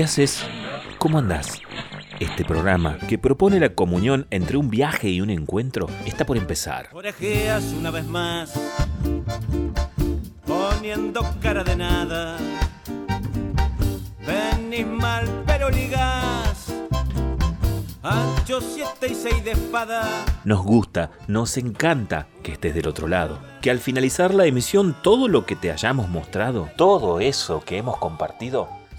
¿Qué haces? ¿Cómo andás? Este programa, que propone la comunión entre un viaje y un encuentro, está por empezar. Orejeas una vez más, poniendo cara de nada. Venís mal, pero ligás. Ancho siete y seis de espada. Nos gusta, nos encanta que estés del otro lado. Que al finalizar la emisión todo lo que te hayamos mostrado, todo eso que hemos compartido,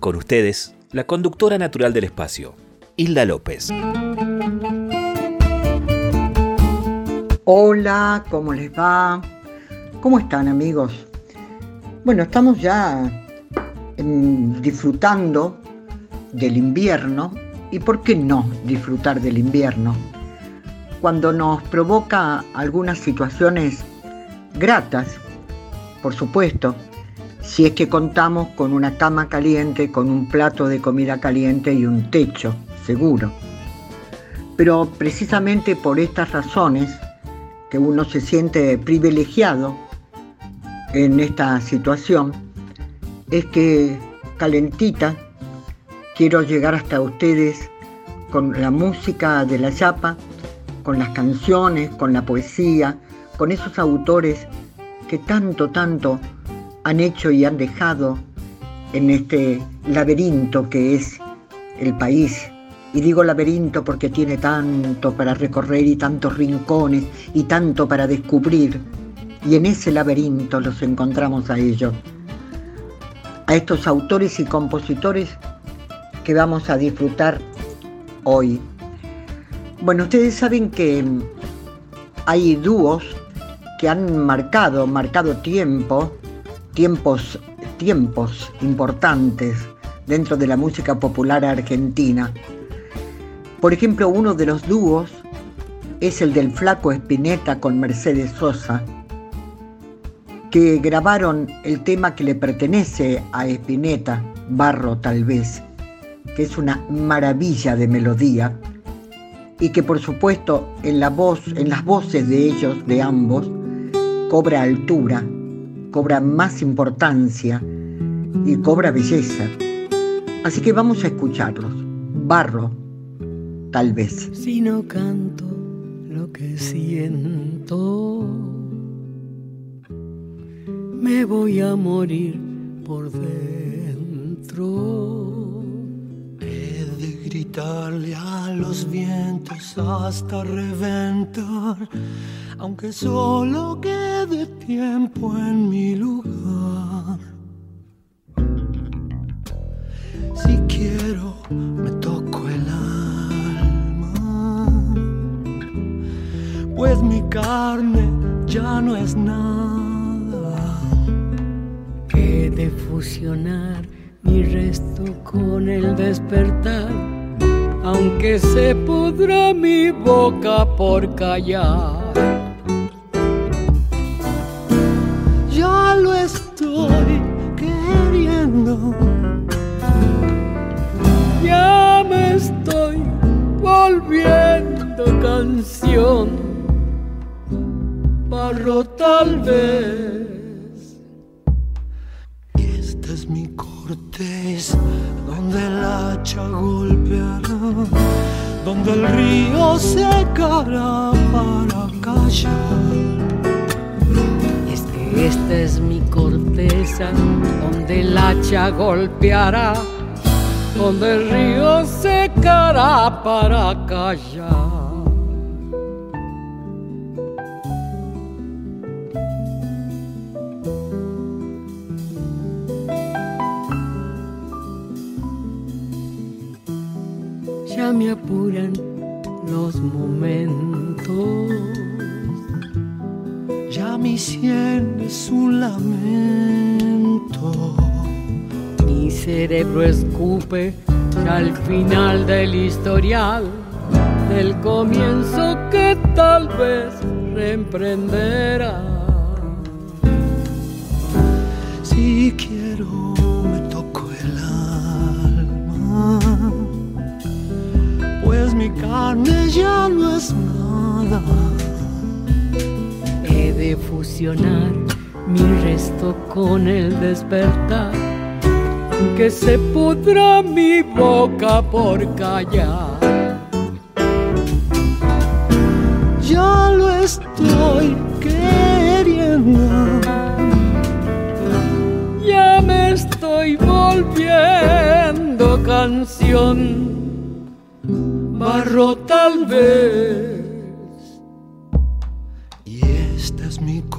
Con ustedes, la conductora natural del espacio, Hilda López. Hola, ¿cómo les va? ¿Cómo están amigos? Bueno, estamos ya disfrutando del invierno y ¿por qué no disfrutar del invierno? Cuando nos provoca algunas situaciones gratas, por supuesto, si es que contamos con una cama caliente, con un plato de comida caliente y un techo seguro. Pero precisamente por estas razones, que uno se siente privilegiado en esta situación, es que calentita quiero llegar hasta ustedes con la música de la chapa, con las canciones, con la poesía, con esos autores que tanto, tanto han hecho y han dejado en este laberinto que es el país. Y digo laberinto porque tiene tanto para recorrer y tantos rincones y tanto para descubrir. Y en ese laberinto los encontramos a ellos. A estos autores y compositores que vamos a disfrutar hoy. Bueno, ustedes saben que hay dúos que han marcado, marcado tiempo, tiempos, tiempos importantes dentro de la música popular argentina. Por ejemplo, uno de los dúos es el del Flaco Espineta con Mercedes Sosa, que grabaron el tema que le pertenece a Espineta, Barro tal vez, que es una maravilla de melodía y que por supuesto en la voz, en las voces de ellos, de ambos, cobra altura, cobra más importancia y cobra belleza. Así que vamos a escucharlos. Barro, tal vez. Si no canto lo que siento, me voy a morir por dentro. He de gritarle a los vientos hasta reventar, aunque solo quede tiempo en mi lugar. Si quiero, me toco el alma, pues mi carne ya no es nada. He de fusionar mi resto con el despertar, aunque se pudra mi boca por callar. Lo estoy queriendo. Ya me estoy volviendo canción, barro tal vez. Y este es mi cortés, donde el hacha golpeará, donde el río secará para callar. Esta es mi corteza, donde el hacha golpeará, donde el río secará para callar. Ya me apuran un lamento. Mi cerebro escupe al final del historial, del comienzo que tal vez reemprenderá. Si quiero me toco el alma, pues mi carne ya no es nada. He de fusionar mi resto con el despertar que se pudra mi boca por callar. Ya lo estoy queriendo. Ya me estoy volviendo canción. Barro tal vez.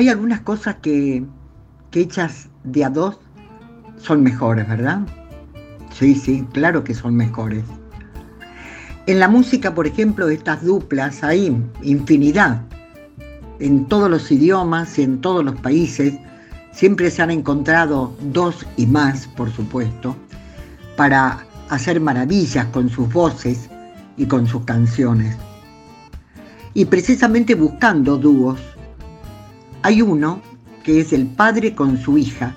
Hay algunas cosas que, que hechas de a dos son mejores, ¿verdad? Sí, sí, claro que son mejores. En la música, por ejemplo, estas duplas hay infinidad. En todos los idiomas y en todos los países siempre se han encontrado dos y más, por supuesto, para hacer maravillas con sus voces y con sus canciones. Y precisamente buscando dúos hay uno que es el padre con su hija.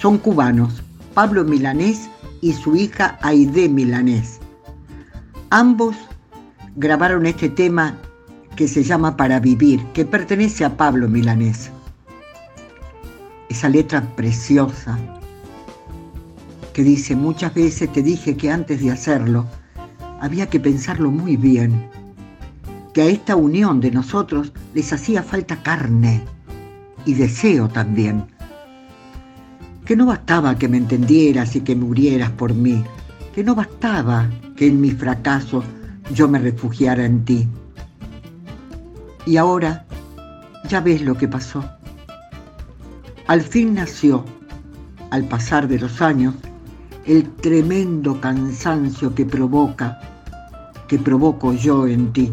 Son cubanos, Pablo Milanés y su hija Aide Milanés. Ambos grabaron este tema que se llama Para Vivir, que pertenece a Pablo Milanés. Esa letra preciosa que dice, muchas veces te dije que antes de hacerlo había que pensarlo muy bien que a esta unión de nosotros les hacía falta carne y deseo también. Que no bastaba que me entendieras y que murieras por mí, que no bastaba que en mi fracaso yo me refugiara en ti. Y ahora ya ves lo que pasó. Al fin nació, al pasar de los años, el tremendo cansancio que provoca, que provoco yo en ti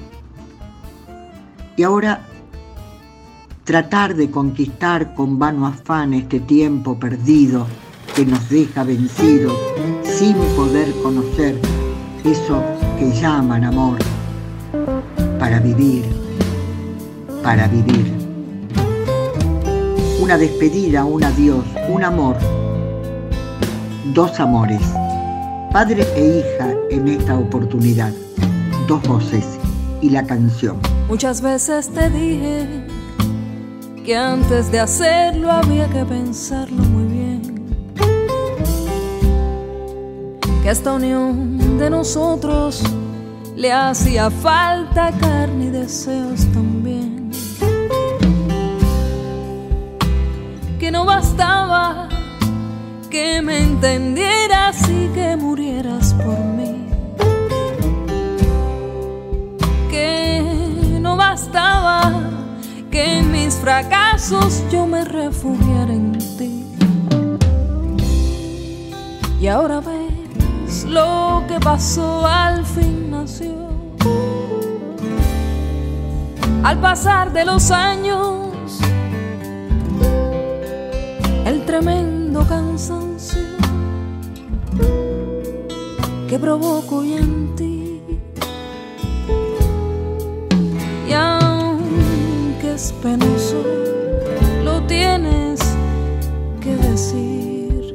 Y ahora tratar de conquistar con vano afán este tiempo perdido que nos deja vencidos sin poder conocer eso que llaman amor para vivir, para vivir. Una despedida, un adiós, un amor, dos amores, padre e hija en esta oportunidad, dos voces y la canción. Muchas veces te dije que antes de hacerlo había que pensarlo muy bien. Que a esta unión de nosotros le hacía falta carne y deseos también. Que no bastaba que me entendieras y que murieras por mí. Que en mis fracasos yo me refugiara en ti. Y ahora ves lo que pasó, al fin nació. Al pasar de los años, el tremendo cansancio que provoco en ti. y aunque es penoso, lo tienes que decir.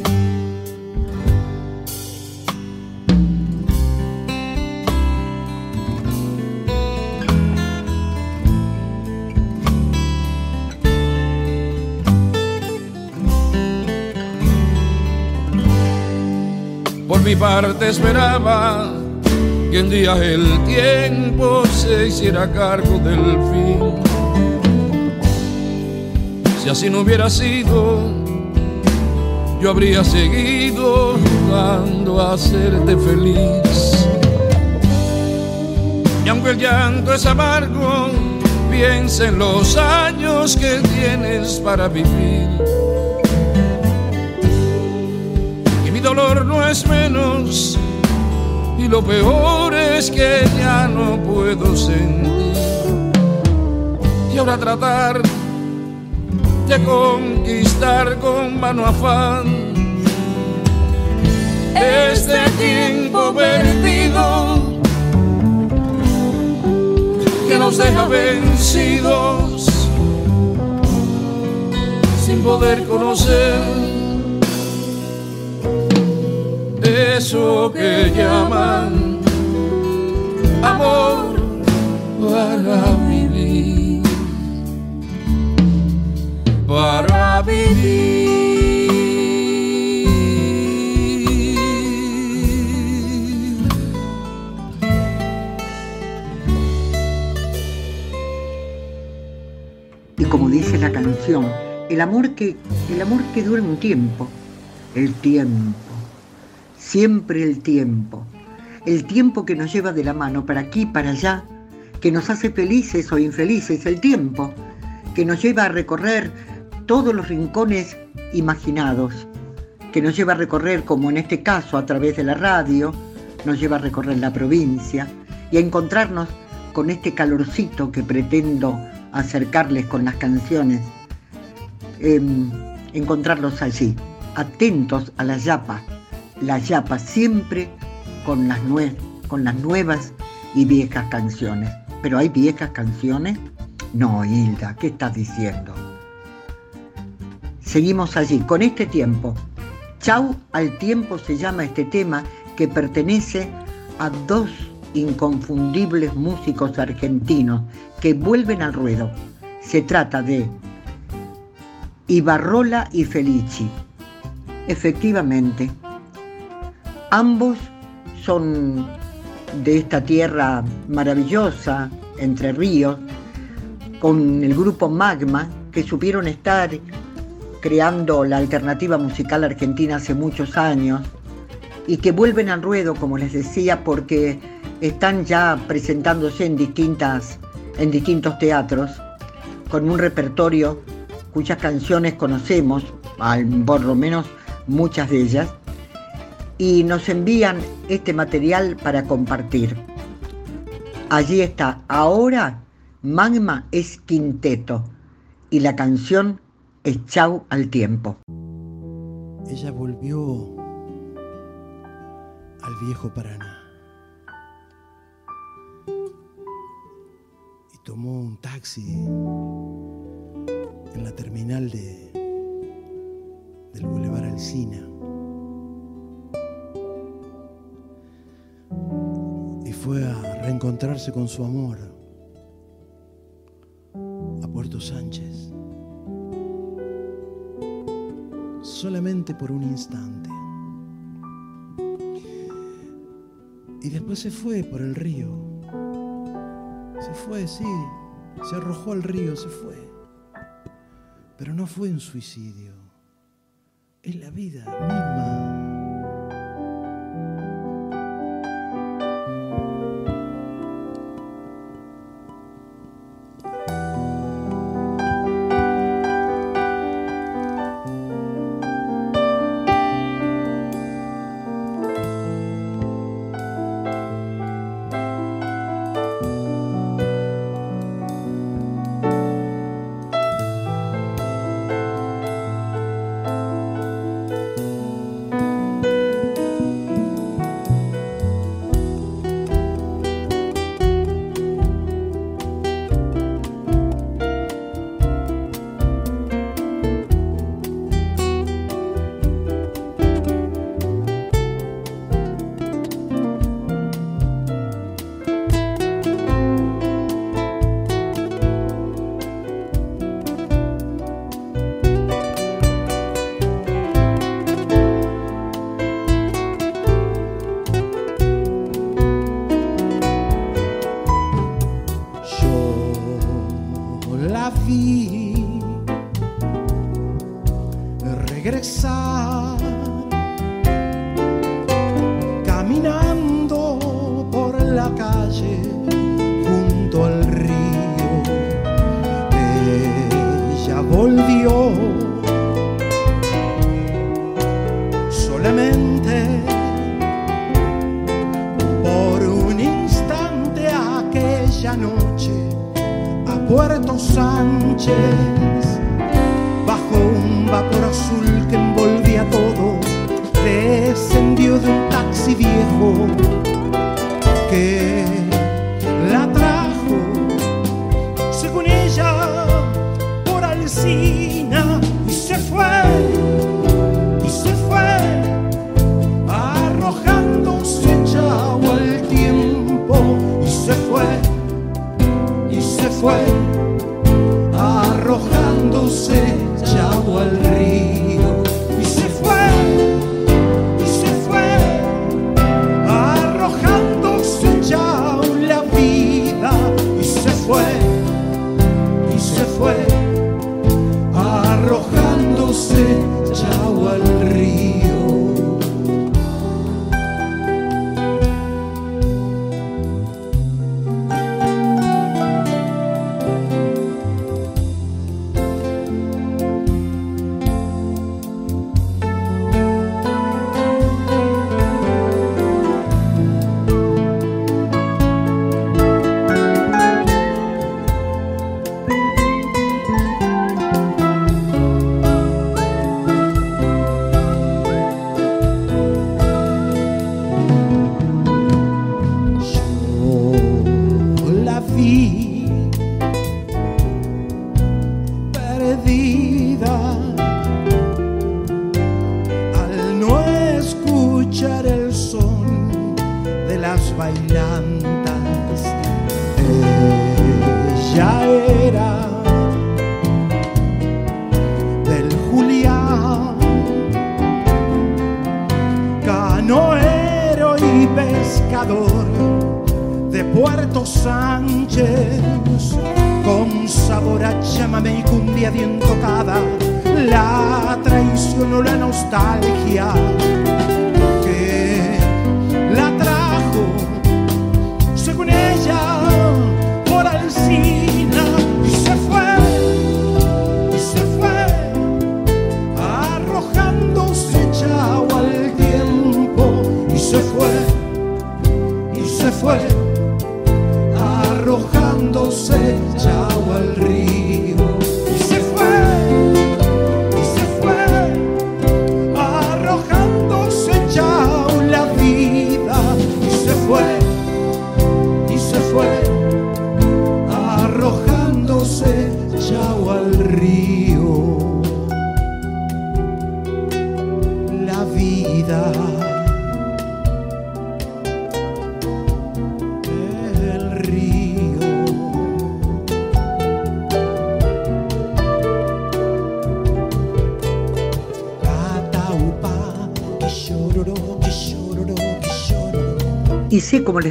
Por mi parte esperaba que un día el tiempo se hiciera cargo del fin. Si así no hubiera sido, yo habría seguido jugando a hacerte feliz. Y aunque el llanto es amargo, piensa en los años que tienes para vivir. Y mi dolor no es menos, y lo peor es que ya no puedo sentir. Y ahora tratar de conquistar con mano afán este tiempo perdido que nos deja vencidos sin poder conocer eso que llaman amor para vivir, para vivir. Y como dice la canción, el amor que, el amor que dura un tiempo, el tiempo, siempre el tiempo, el tiempo que nos lleva de la mano para aquí, para allá, que nos hace felices o infelices, el tiempo que nos lleva a recorrer todos los rincones imaginados, que nos lleva a recorrer, como en este caso, a través de la radio, nos lleva a recorrer la provincia y a encontrarnos con este calorcito que pretendo acercarles con las canciones, em, encontrarlos allí, atentos a la yapa, la yapa siempre con las, nue- con las nuevas y viejas canciones. Pero hay viejas canciones? No, Hilda, ¿qué estás diciendo? Seguimos allí, con este tiempo. Chau al tiempo se llama este tema que pertenece a dos inconfundibles músicos argentinos que vuelven al ruedo. Se trata de Ibarrola y Felici. Efectivamente, ambos son de esta tierra maravillosa, entre ríos, con el grupo Magma, que supieron estar creando la alternativa musical argentina hace muchos años y que vuelven al ruedo, como les decía, porque están ya presentándose en, distintas, en distintos teatros, con un repertorio cuyas canciones conocemos, al- por lo menos muchas de ellas, y nos envían este material para compartir. Allí está, ahora Magma es quinteto y la canción es Chau al tiempo. Ella volvió al viejo Paraná y tomó un taxi en la terminal de, del Boulevard Alsina. Y fue a reencontrarse con su amor a Puerto Sánchez. solamente por un instante. Y después se fue por el río. Se fue, sí, se arrojó al río, se fue. Pero no fue un suicidio. Es la vida misma. Noche a Puerto Sánchez. Bajo un vapor azul que envolvía todo descendió de un taxi viejo que y o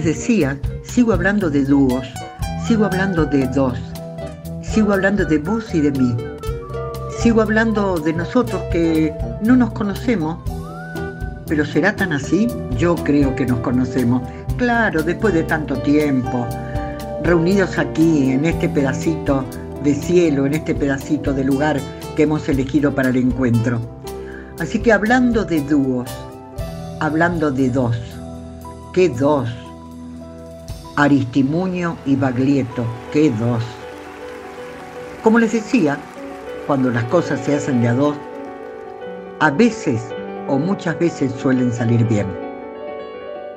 decía, sigo hablando de dúos, sigo hablando de dos, sigo hablando de vos y de mí, sigo hablando de nosotros que no nos conocemos, pero ¿será tan así? Yo creo que nos conocemos. Claro, después de tanto tiempo, reunidos aquí en este pedacito de cielo, en este pedacito de lugar que hemos elegido para el encuentro. Así que hablando de dúos, hablando de dos, ¿qué dos? Aristimuño y Baglietto, ¿qué dos? Como les decía, cuando las cosas se hacen de a dos, a veces o muchas veces suelen salir bien.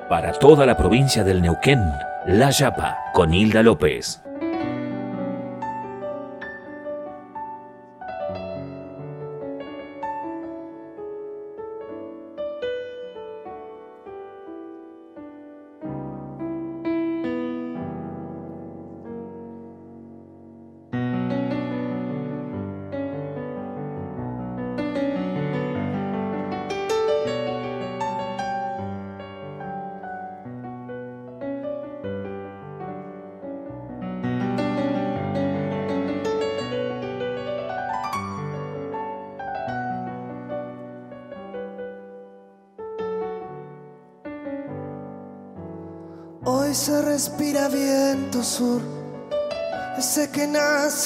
Para toda la provincia del Neuquén, La Yapa, con Hilda López.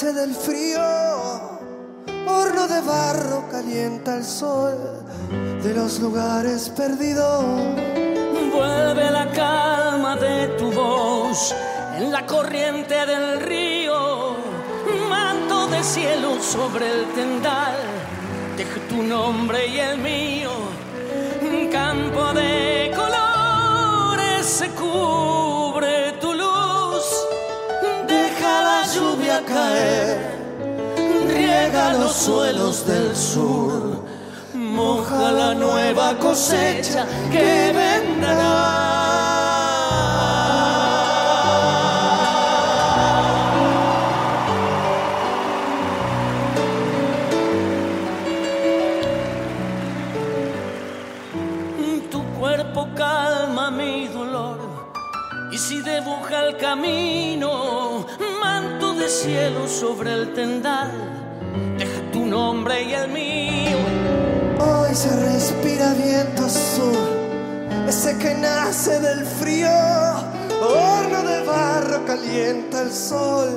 Del frío. Horno de barro calienta el sol de los lugares perdidos. Vuelve la calma de tu voz en la corriente del río. Manto de cielo sobre el tendal, deja tu nombre y el mío. Campo de riega los suelos del sur moja la nueva cosecha que vendrá. Tu de cielo sobre el tendal, deja tu nombre y el mío. Hoy se respira viento sur, ese que nace del frío. Horno de barro calienta el sol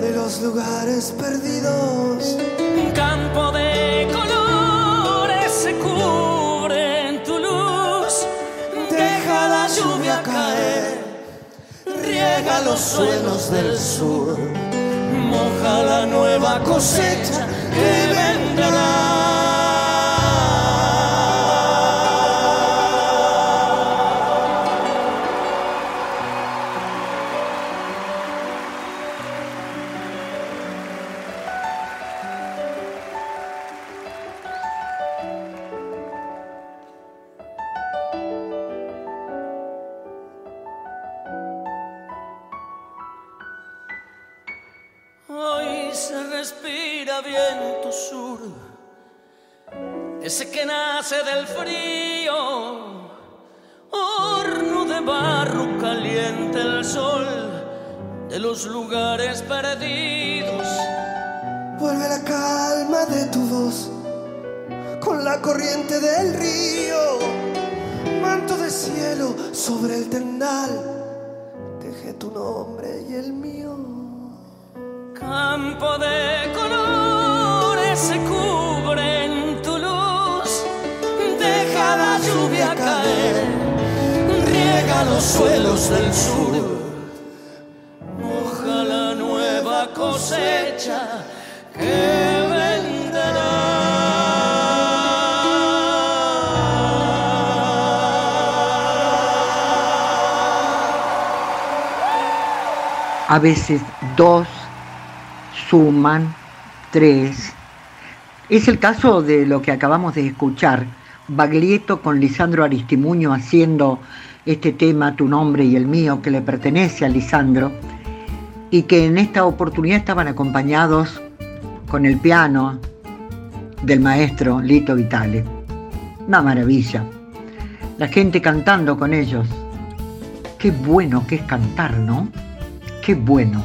de los lugares perdidos. Un campo de colores se cubre en tu luz. Deja la lluvia caer, riega los suelos del sur. La nueva cosecha que vendrá. De los lugares perdidos. Vuelve la calma de tu voz con la corriente del río. Manto de cielo sobre el tendal. Dejé tu nombre y el mío. Campo de colores se cubre en tu luz. Deja la lluvia caer. Riega los suelos del sur. A veces dos suman tres. Es el caso de lo que acabamos de escuchar, Baglietto con Lisandro Aristimuño haciendo este tema, tu nombre y el mío, que le pertenece a Lisandro, y que en esta oportunidad estaban acompañados con el piano del maestro Lito Vitale. Una maravilla. La gente cantando con ellos. Qué bueno que es cantar, ¿no? Qué bueno.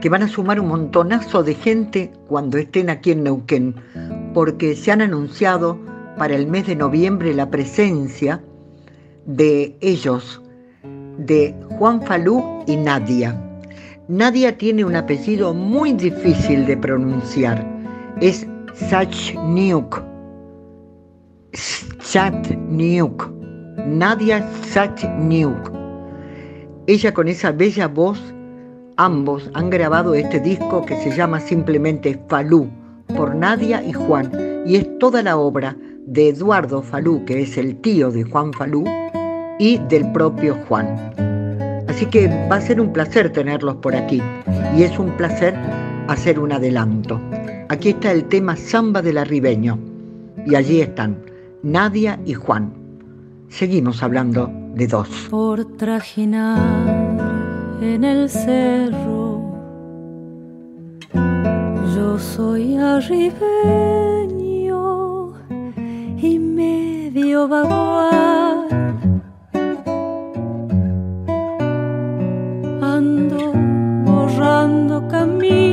que van a sumar un montonazo de gente cuando estén aquí en Neuquén, porque se han anunciado para el mes de noviembre la presencia de ellos, de Juan Falú y Nadia. Nadia tiene un apellido muy difícil de pronunciar, es Sachniuk. Sachniuk. Nadia Sachniuk. Ella con esa bella voz Ambos han grabado este disco que se llama simplemente Falú, por Nadia y Juan, y es toda la obra de Eduardo Falú, que es el tío de Juan Falú, y del propio Juan. Así que va a ser un placer tenerlos por aquí, y es un placer hacer un adelanto. Aquí está el tema Samba del Arribeño, y allí están Nadia y Juan. Seguimos hablando de dos. Por trajinar en el cerro. Yo soy arribeño y medio vaguar. Ando borrando caminos.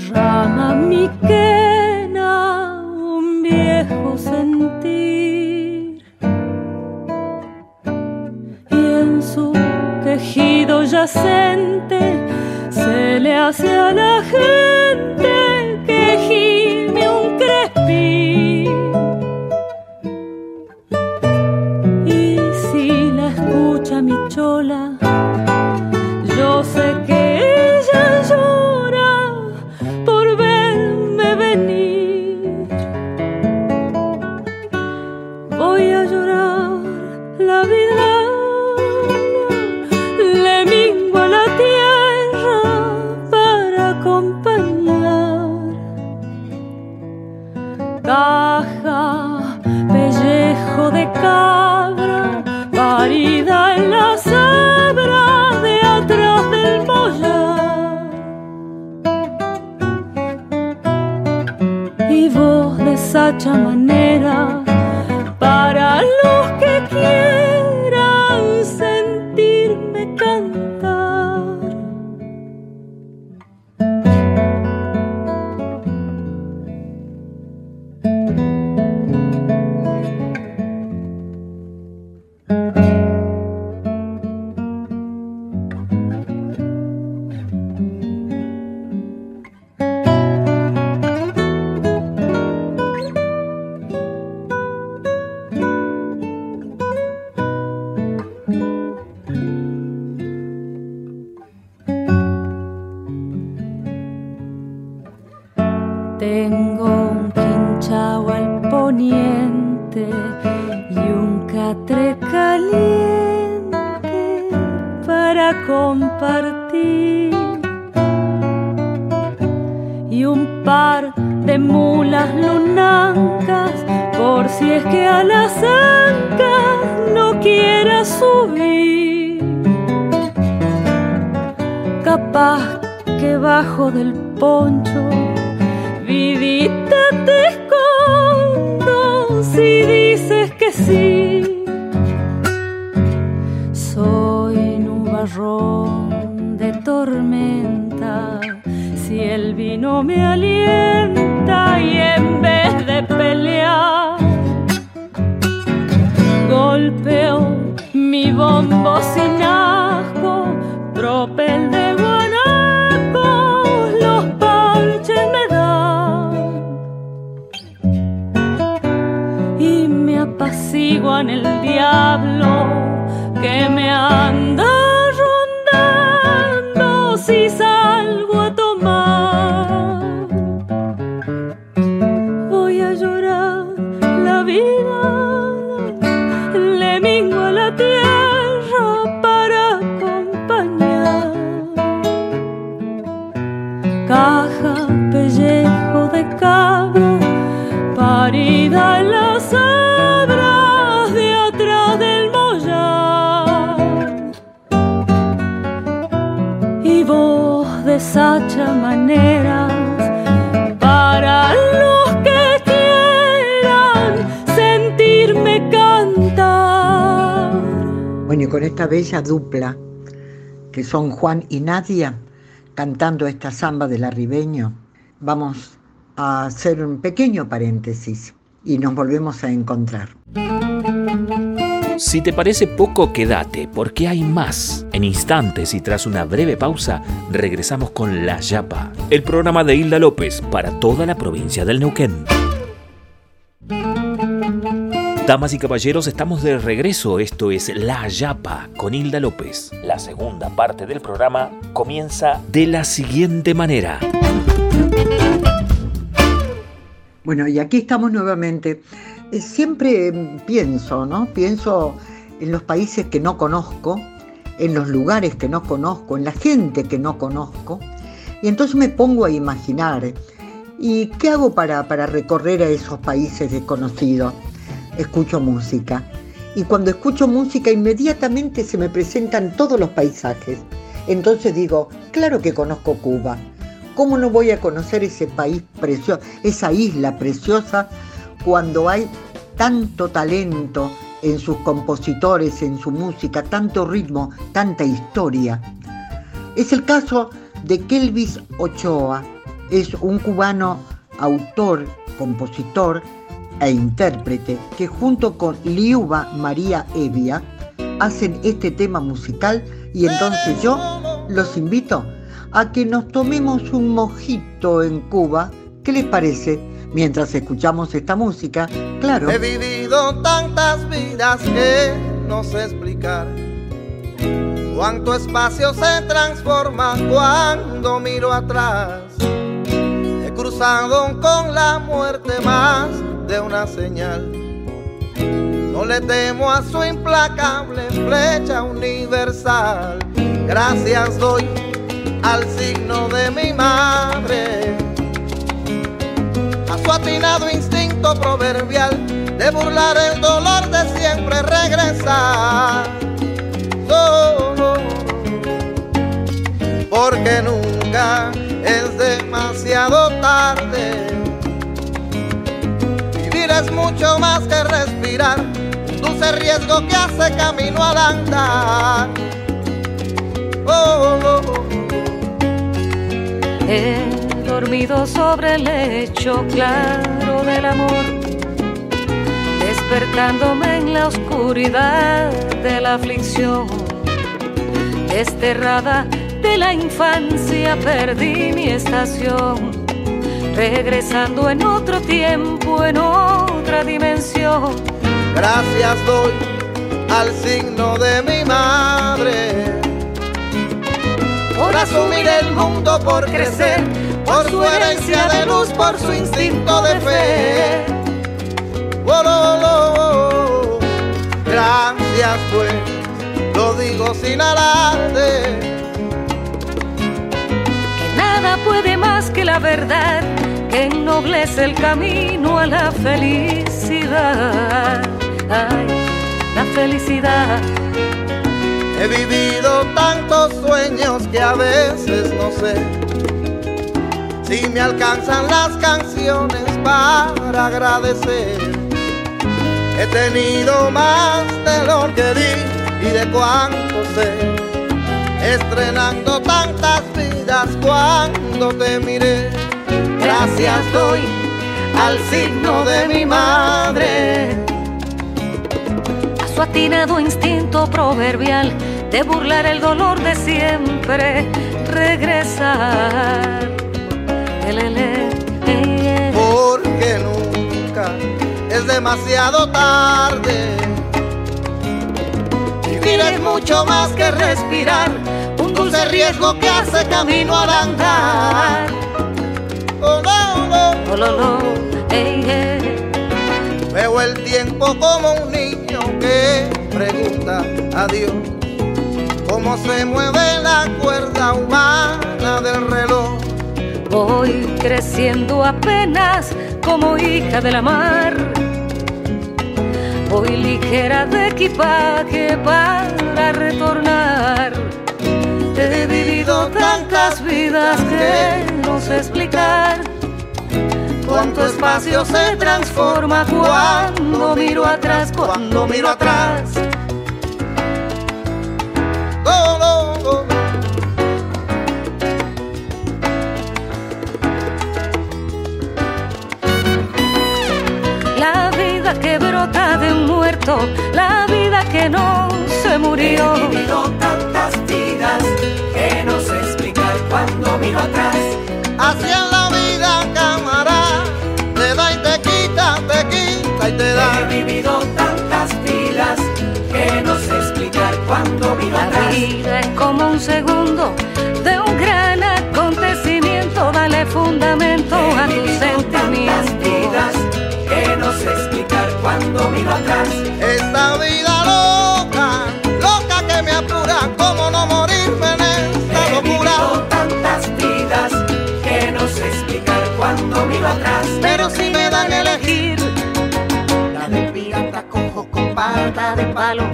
Derrama mi quena un viejo sentir. Y en su quejido yacente se le hace a la gente compartir. Y un par de mulas lunancas por si es que a las ancas no quiera subir. Capaz que bajo del poncho vino me alienta y en vez de pelear golpeo mi bombo sin asco, tropel de guanaco, los parches me dan. Y me apaciguan el diablo que me anda con esta bella dupla, que son Juan y Nadia, cantando esta samba del arribeño, vamos a hacer un pequeño paréntesis y nos volvemos a encontrar. Si te parece poco, quédate, porque hay más. En instantes y tras una breve pausa, regresamos con La Yapa, el programa de Hilda López para toda la provincia del Neuquén. Damas y caballeros, estamos de regreso. Esto es La Yapa con Hilda López. La segunda parte del programa comienza de la siguiente manera. Bueno, y aquí estamos nuevamente. Eh, siempre mm, pienso, ¿no? Pienso en los países que no conozco, en los lugares que no conozco, en la gente que no conozco, y entonces me pongo a imaginar, ¿y qué hago para, para recorrer a esos países desconocidos? Escucho música. Y cuando escucho música inmediatamente se me presentan todos los paisajes. Entonces digo, claro que conozco Cuba. ¿Cómo no voy a conocer ese país precioso, esa isla preciosa, cuando hay tanto talento en sus compositores, en su música, tanto ritmo, tanta historia? Es el caso de Kelvis Ochoa. Es un cubano autor, compositor e intérprete que junto con Liuba María Evia hacen este tema musical y entonces yo los invito a que nos tomemos un mojito en Cuba. ¿Qué les parece? Mientras escuchamos esta música, claro. He vivido tantas vidas que no sé explicar. Cuánto espacio se transforma cuando miro atrás. He cruzado con la muerte más de una señal. No le temo a su implacable flecha universal. Gracias doy al signo de mi madre, a su atinado instinto proverbial de burlar el dolor de siempre regresar. Oh, porque nunca es demasiado tarde. Es mucho más que respirar, un dulce riesgo que hace camino al andar. Oh, oh, oh. He dormido sobre el lecho claro del amor, despertándome en la oscuridad de la aflicción. Desterrada de la infancia perdí mi estación, regresando en otro tiempo, en otra dimensión. Gracias doy al signo de mi madre por asumir el mundo, por crecer, por su herencia de luz, por su instinto de fe. Oh, oh, oh, Gracias pues, lo digo sin alarde. Que nada puede que la verdad, que ennoblece el camino a la felicidad. Ay, la felicidad He vivido tantos sueños que a veces no sé si me alcanzan las canciones para agradecer. He tenido más de lo que di y de cuánto sé, estrenando tantas vidas cuando te miré. Gracias doy al signo de mi madre. A su atinado instinto proverbial de burlar el dolor de siempre, regresar. Porque nunca es demasiado tarde. Vivir es mucho más que respirar, dulce riesgo que hace camino al andar. Oh, no, no. Oh, Veo el tiempo como un niño que pregunta a Dios cómo se mueve la cuerda humana del reloj. Voy creciendo apenas como hija de la mar. Voy ligera de equipaje para retornar. He vivido tantas vidas que no sé explicar. Cuánto espacio se transforma cuando miro atrás, cuando miro atrás. que brota de un muerto, la vida que no se murió. La vida es como un segundo de un gran acontecimiento. Dale fundamento a tus sentimientos. vidas que no sé explicar cuando miro atrás. Esta vida loca, loca que me apura, cómo no morirme en esta He locura. tantas vidas que no sé explicar cuando miro atrás. Pero si me dan a elegir la de pirata cojo con pata de palo,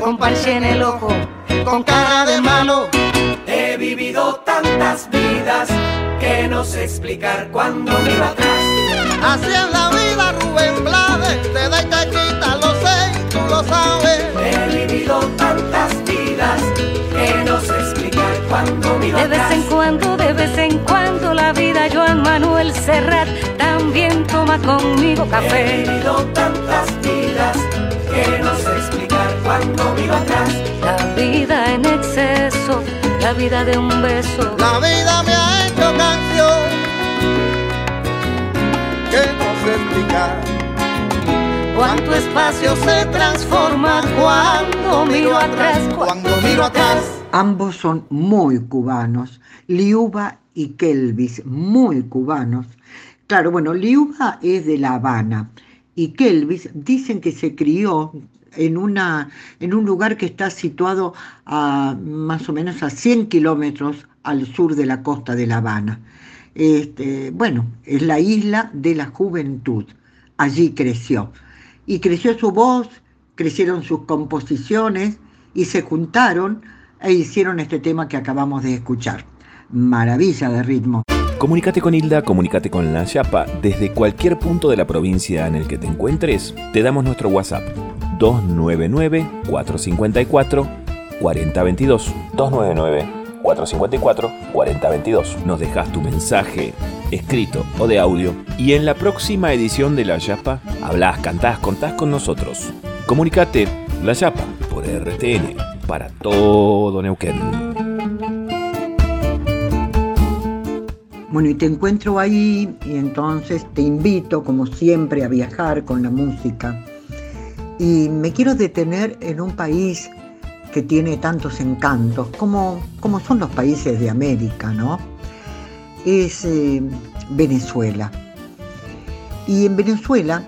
con parche en el ojo con cara de malo. He vivido tantas vidas que no sé explicar cuando miro atrás. Así es la vida, Rubén Blades, te da y te quita, lo sé, tú lo sabes. He vivido tantas vidas que no sé explicar cuando miro De atrás. vez en cuando, de vez en cuando la vida Joan Manuel Serrat también toma conmigo He café. vivido tantas vidas que no sé explicar cuando miro atrás. Vida en exceso, la vida de un beso. La vida me ha hecho canción que no sé explicar. Cuánto espacio se transforma cuando miro atrás. Cuando miro atrás. Ambos son muy cubanos, Liuba y Kelvis, muy cubanos. Claro, bueno, Liuba es de La Habana y Kelvis dicen que se crió en, una, en un lugar que está situado a más o menos a 100 kilómetros al sur de la costa de La Habana. Este, bueno, es la isla de la juventud. Allí creció. Y creció su voz, crecieron sus composiciones y se juntaron e hicieron este tema que acabamos de escuchar. Maravilla de ritmo. Comunicate con Hilda, comunicate con La Yapa desde cualquier punto de la provincia en el que te encuentres. Te damos nuestro WhatsApp 299-454-4022. 299-454-4022. Nos dejas tu mensaje escrito o de audio y en la próxima edición de La Yapa hablas, cantás, contás con nosotros. Comunicate La Yapa por RTN para todo Neuquén. Bueno, y te encuentro ahí y entonces te invito, como siempre, a viajar con la música. Y me quiero detener en un país que tiene tantos encantos, como, como son los países de América, ¿no? Es eh, Venezuela. Y en Venezuela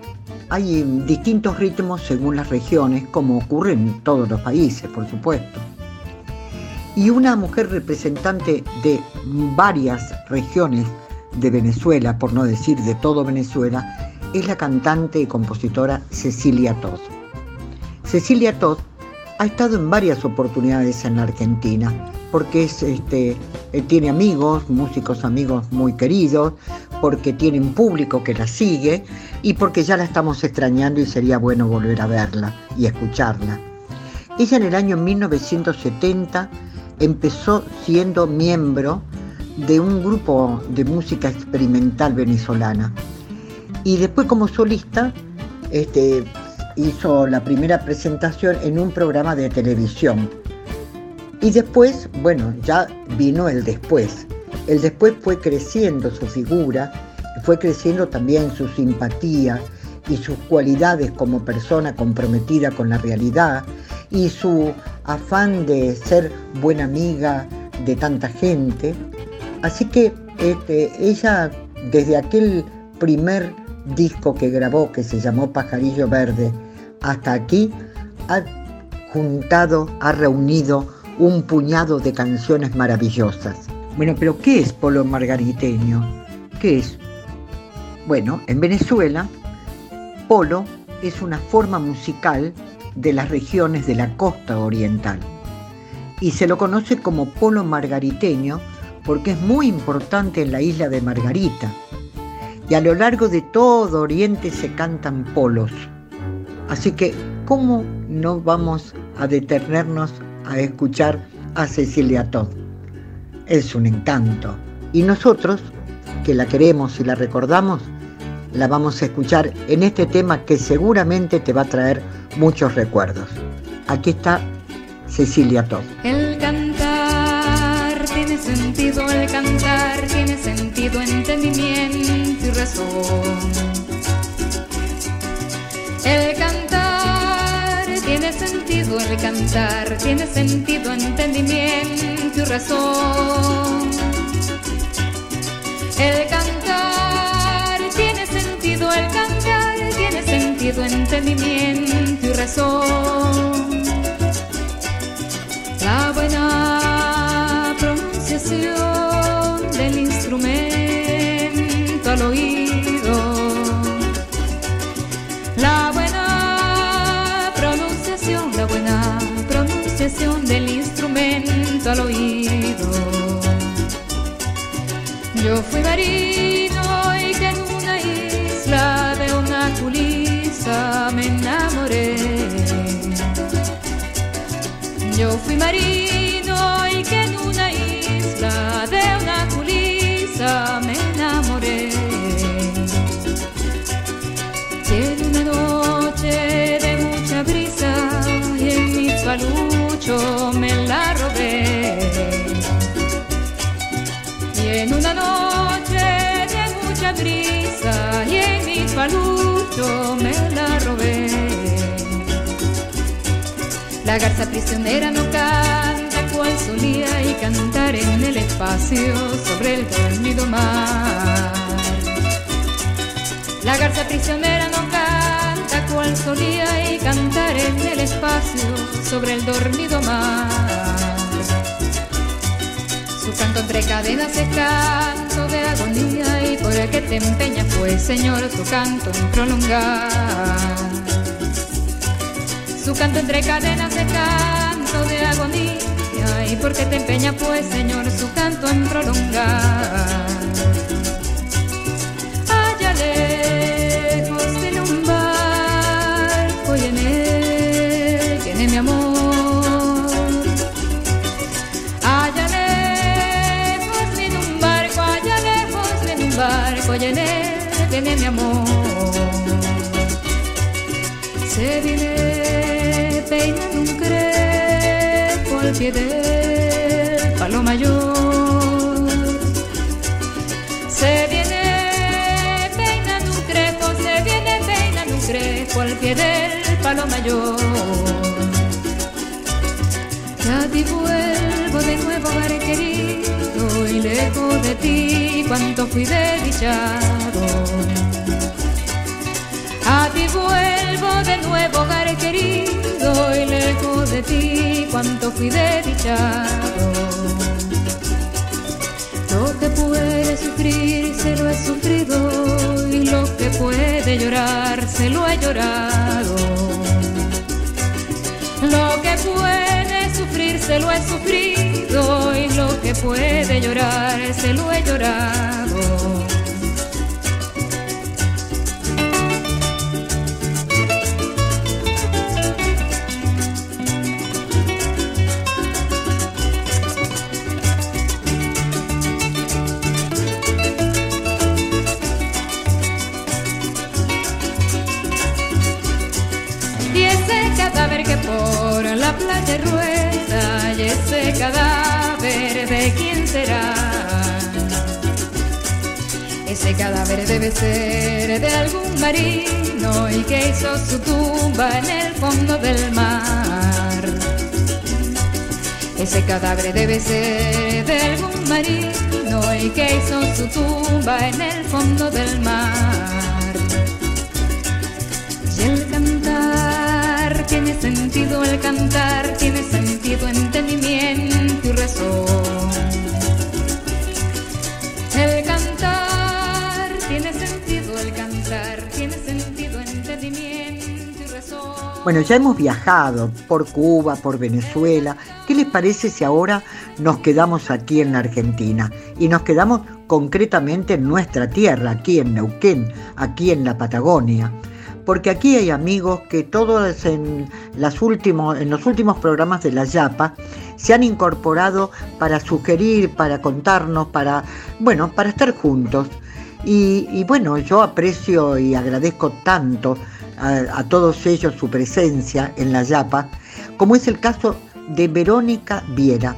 hay eh, distintos ritmos según las regiones, como ocurre en todos los países, por supuesto. Y una mujer representante de varias regiones de Venezuela, por no decir de todo Venezuela, es la cantante y compositora Cecilia Todd. Cecilia Todd ha estado en varias oportunidades en la Argentina, porque es, este, eh, tiene amigos, músicos amigos muy queridos, porque tiene un público que la sigue y porque ya la estamos extrañando y sería bueno volver a verla y escucharla. Ella en el año 1970 empezó siendo miembro de un grupo de música experimental venezolana y después como solista este, hizo la primera presentación en un programa de televisión. Y después, bueno, ya vino el después. El después fue creciendo su figura, fue creciendo también su simpatía y sus cualidades como persona comprometida con la realidad y su afán de ser buena amiga de tanta gente. Así que este, ella, desde aquel primer disco que grabó, que se llamó Pajarillo Verde, hasta aquí, ha juntado, ha reunido un puñado de canciones maravillosas. Bueno, pero ¿qué es polo margariteño? ¿Qué es? Bueno, en Venezuela, polo es una forma musical de las regiones de la costa oriental y se lo conoce como polo margariteño porque es muy importante en la isla de Margarita y a lo largo de todo Oriente se cantan polos. Así que, ¿cómo no vamos a detenernos a escuchar a Cecilia Todd? Es un encanto. Y nosotros, que la queremos y la recordamos, la vamos a escuchar en este tema que seguramente te va a traer muchos recuerdos. Aquí está Cecilia Todd. El cantar tiene sentido, el cantar tiene sentido, entendimiento y razón. Tiene sentido, el cantar tiene sentido, entendimiento y razón. El cantar tiene sentido, el cantar tiene sentido, entendimiento y razón. La buena pronunciación del instrumento al oído. Yo fui marino y que en una isla de una culisa me enamoré. Yo fui marino palucho me la robé. Y en una noche de mucha brisa y en mi palucho me la robé. La garza prisionera no canta cual solía y cantar en el espacio sobre el dormido mar. La garza prisionera no canta cual solía y cantar en el espacio sobre el dormido mar. Su canto entre cadenas es canto de agonía y por el que te empeñas pues, Señor, su canto en prolongar. Su canto entre cadenas es canto de agonía y por qué te empeñas pues, Señor, su canto en prolongar. Amor. Se viene peinando un crepo al pie palo mayor. Se viene peinando un crepo, se viene peinando un crepo al pie del palo mayor. Ya ti vuelvo de nuevo, querido, y lejos de ti cuánto fui desdichado. A ti vuelvo de nuevo, hogar querido, y lejos de ti cuánto fui desdichado. Lo que puede sufrir se lo he sufrido, y lo que puede llorar se lo he llorado. Lo que puede sufrir se lo he sufrido y lo que puede llorar se lo he llorado. De quién será. Ese cadáver debe ser de algún marino y que hizo su tumba en el fondo del mar. Ese cadáver debe ser de algún marino y que hizo su tumba en el fondo del mar. Y el cantar tiene sentido, el cantar tiene sentido, entendimiento El cantar tiene sentido, el cantar tiene sentido, entendimiento y razón. Bueno, ya hemos viajado por Cuba, por Venezuela. ¿Qué les parece si ahora nos quedamos aquí en la Argentina? Y nos quedamos concretamente en nuestra tierra, aquí en Neuquén, aquí en la Patagonia. Porque aquí hay amigos que todos en, las últimos, en los últimos programas de la Yapa se han incorporado para sugerir, para contarnos, para, bueno, para estar juntos. Y, bueno, yo aprecio y agradezco tanto a, a todos ellos su presencia en la Yapa, como es el caso de Verónica Viera,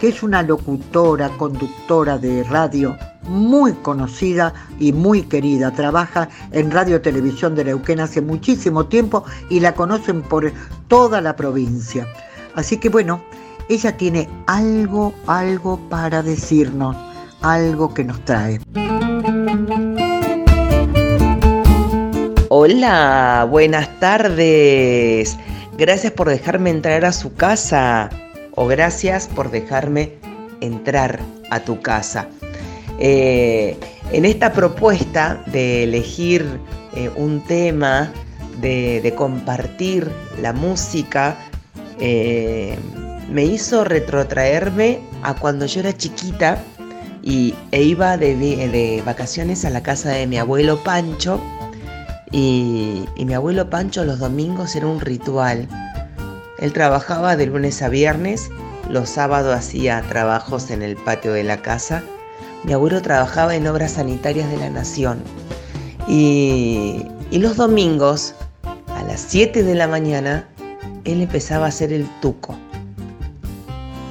que es una locutora, conductora de radio muy conocida y muy querida. Trabaja en Radio Televisión de Neuquén hace muchísimo tiempo y la conocen por toda la provincia. Así que bueno, ella tiene algo, algo para decirnos, algo que nos trae. Hola, buenas tardes. Gracias por dejarme entrar a su casa o gracias por dejarme entrar a tu casa. Eh, en esta propuesta de elegir eh, un tema, de, de compartir la música, eh, me hizo retrotraerme a cuando yo era chiquita y, e iba de, vacaciones a la casa de mi abuelo Pancho. Y, y mi abuelo Pancho los domingos era un ritual. Él trabajaba de lunes a viernes, los sábados hacía trabajos en el patio de la casa. Mi abuelo trabajaba en obras sanitarias de la nación. Y, y los domingos, a las 7 de la mañana, él empezaba a hacer el tuco.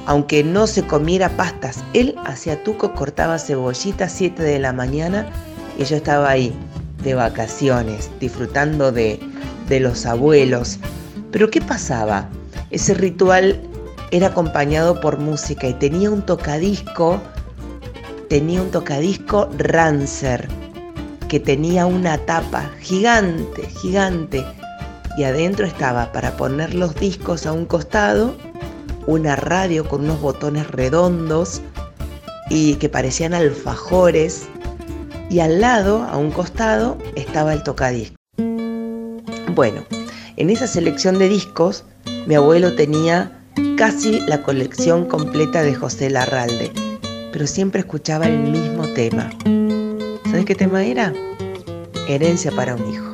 Aunque no se comiera pastas, él hacía tuco, cortaba cebollitas 7 de la mañana y yo estaba ahí de vacaciones, disfrutando de, de los abuelos. Pero ¿qué pasaba? Ese ritual era acompañado por música y tenía un tocadisco, tenía un tocadisco Rancer, que tenía una tapa gigante, gigante, y adentro estaba para poner los discos a un costado, una radio con unos botones redondos y que parecían alfajores, y al lado, a un costado, estaba el tocadisco. Bueno, en esa selección de discos, mi abuelo tenía casi la colección completa de José Larralde, pero siempre escuchaba el mismo tema. ¿Sabes qué tema era? Herencia para un hijo.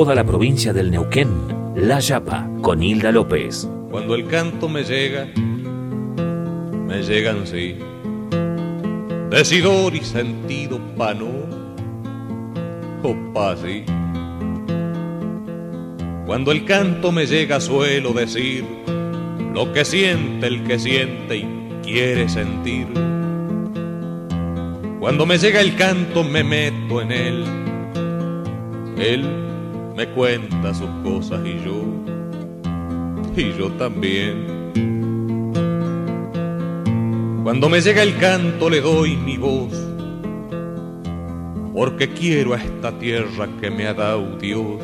Toda la provincia del Neuquén, La Yapa, con Hilda López. Cuando el canto me llega, me llegan sí, decidor y sentido pa' no, o pa' sí. Cuando el canto me llega suelo decir lo que siente el que siente y quiere sentir. Cuando me llega el canto me meto en él. Él me cuenta sus cosas y yo, y yo también. Cuando me llega el canto le doy mi voz, porque quiero a esta tierra que me ha dado Dios.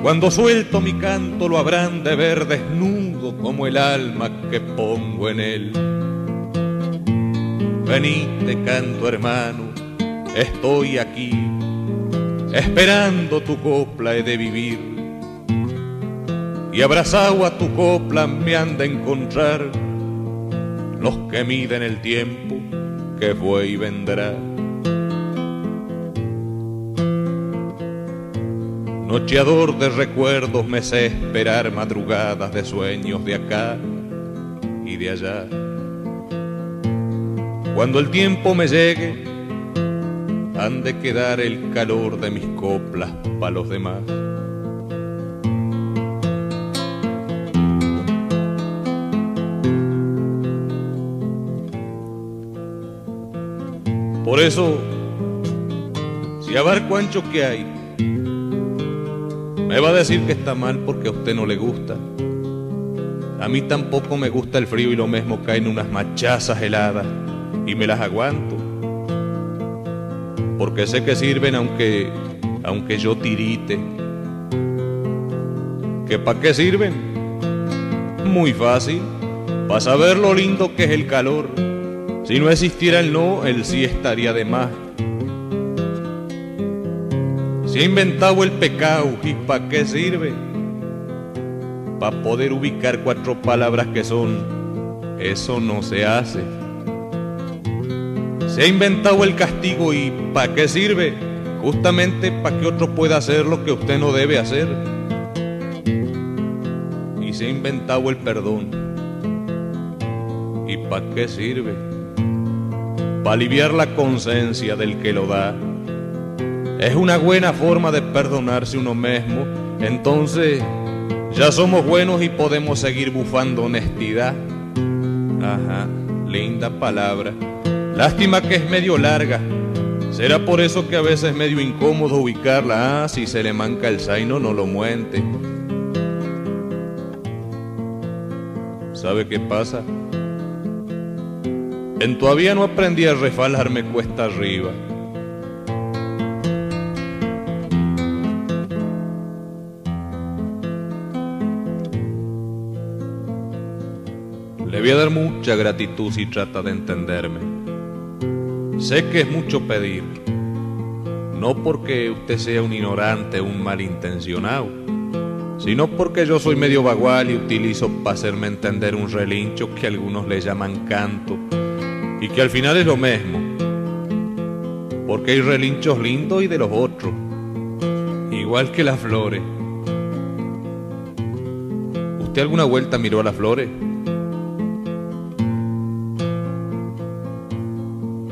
Cuando suelto mi canto lo habrán de ver desnudo como el alma que pongo en él. Venite canto hermano, estoy aquí esperando tu copla he de vivir. Y abrazado a tu copla me han de encontrar los que miden el tiempo que fue y vendrá. Nocheador de recuerdos me sé esperar madrugadas de sueños de acá y de allá. Cuando el tiempo me llegue, han de quedar el calor de mis coplas para los demás. Por eso, si abarco ancho que hay, me va a decir que está mal porque a usted no le gusta. A mí tampoco me gusta el frío y lo mismo caen unas machazas heladas y me las aguanto porque sé que sirven aunque, aunque yo tirite. ¿Que para qué sirven? Muy fácil, para saber lo lindo que es el calor. Si no existiera el no, el sí estaría de más. Si he inventado el pecado, ¿y para qué sirve? Para poder ubicar cuatro palabras que son, eso no se hace. Se ha inventado el castigo y ¿para qué sirve? Justamente para que otro pueda hacer lo que usted no debe hacer. Y se ha inventado el perdón. ¿Y para qué sirve? Para aliviar la conciencia del que lo da. Es una buena forma de perdonarse uno mismo. Entonces ya somos buenos y podemos seguir bufando honestidad. Ajá, linda palabra. Lástima que es medio larga. Será por eso que a veces es medio incómodo ubicarla. Ah, si se le manca el zaino, no lo muente. ¿Sabe qué pasa? En todavía no aprendí a refalarme cuesta arriba. Le voy a dar mucha gratitud si trata de entenderme. Sé que es mucho pedir, no porque usted sea un ignorante un malintencionado, sino porque yo soy medio vagual y utilizo para hacerme entender un relincho que algunos le llaman canto y que al final es lo mismo, porque hay relinchos lindos y de los otros, igual que las flores. ¿Usted alguna vuelta miró a las flores?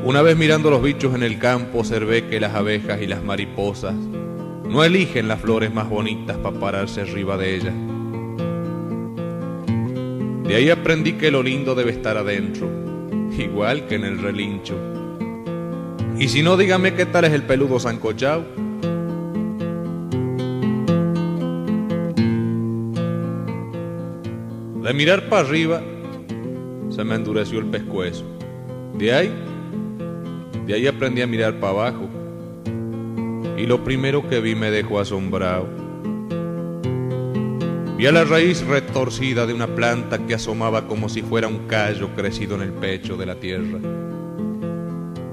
Una vez mirando los bichos en el campo, observé que las abejas y las mariposas no eligen las flores más bonitas para pararse arriba de ellas. De ahí aprendí que lo lindo debe estar adentro, igual que en el relincho. Y si no, dígame qué tal es el peludo sancochao. De mirar para arriba, se me endureció el pescuezo. De ahí de ahí aprendí a mirar para abajo. Y lo primero que vi me dejó asombrado. Vi a la raíz retorcida de una planta que asomaba como si fuera un callo crecido en el pecho de la tierra.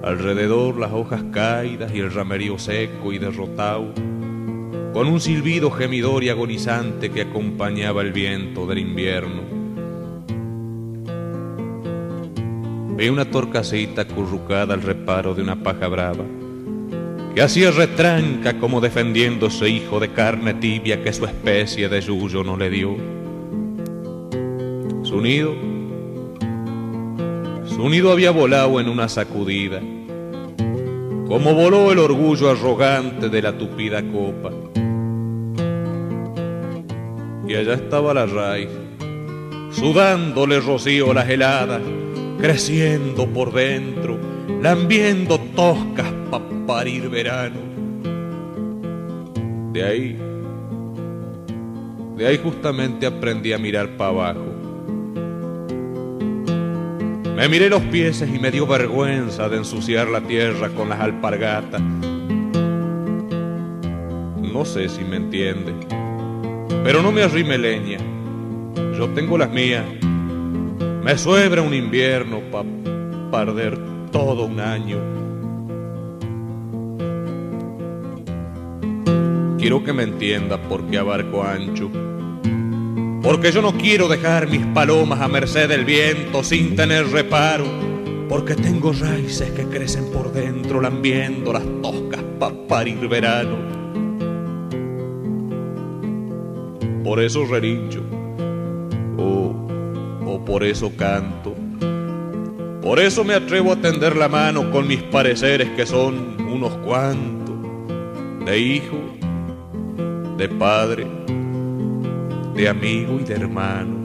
Alrededor las hojas caídas y el ramerío seco y derrotado, con un silbido gemidor y agonizante que acompañaba el viento del invierno. Vi una torcasita acurrucada al reparo de una paja brava, que hacía retranca como defendiéndose hijo de carne tibia que su especie de yuyo no le dio. Su nido, su nido había volado en una sacudida, como voló el orgullo arrogante de la tupida copa. Y allá estaba la raíz, sudándole rocío las heladas, creciendo por dentro, lambiendo toscas para parir verano. De ahí, de ahí justamente aprendí a mirar para abajo. Me miré los pies y me dio vergüenza de ensuciar la tierra con las alpargatas. No sé si me entiende, pero no me arrime leña. Yo tengo las mías me suebra un invierno para perder todo un año. Quiero que me entienda porque abarco ancho. Porque yo no quiero dejar mis palomas a merced del viento sin tener reparo. Porque tengo raíces que crecen por dentro lambiendo las toscas para parir verano. Por eso relincho. Por eso canto. Por eso me atrevo a tender la mano con mis pareceres que son unos cuantos, de hijo, de padre, de amigo y de hermano.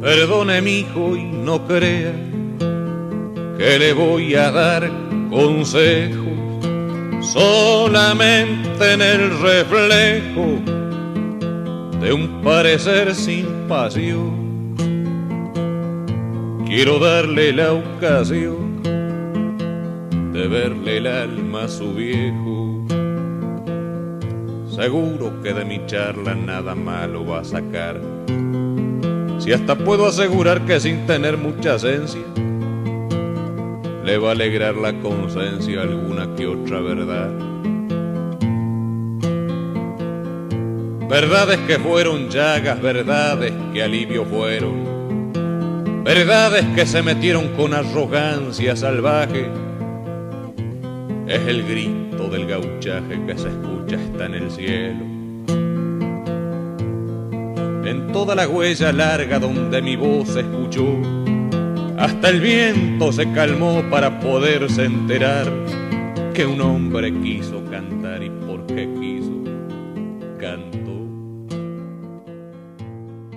Perdone mi hijo y no crea que le voy a dar consejos solamente en el reflejo de un parecer sin pasión. Quiero darle la ocasión de verle el alma a su viejo. Seguro que de mi charla nada malo va a sacar. Si hasta puedo asegurar que sin tener mucha esencia, le va a alegrar la conciencia alguna que otra verdad. Verdades que fueron llagas, verdades que alivio fueron. Verdades que se metieron con arrogancia salvaje. Es el grito del gauchaje que se escucha hasta en el cielo. En toda la huella larga donde mi voz se escuchó, hasta el viento se calmó para poderse enterar que un hombre quiso cantar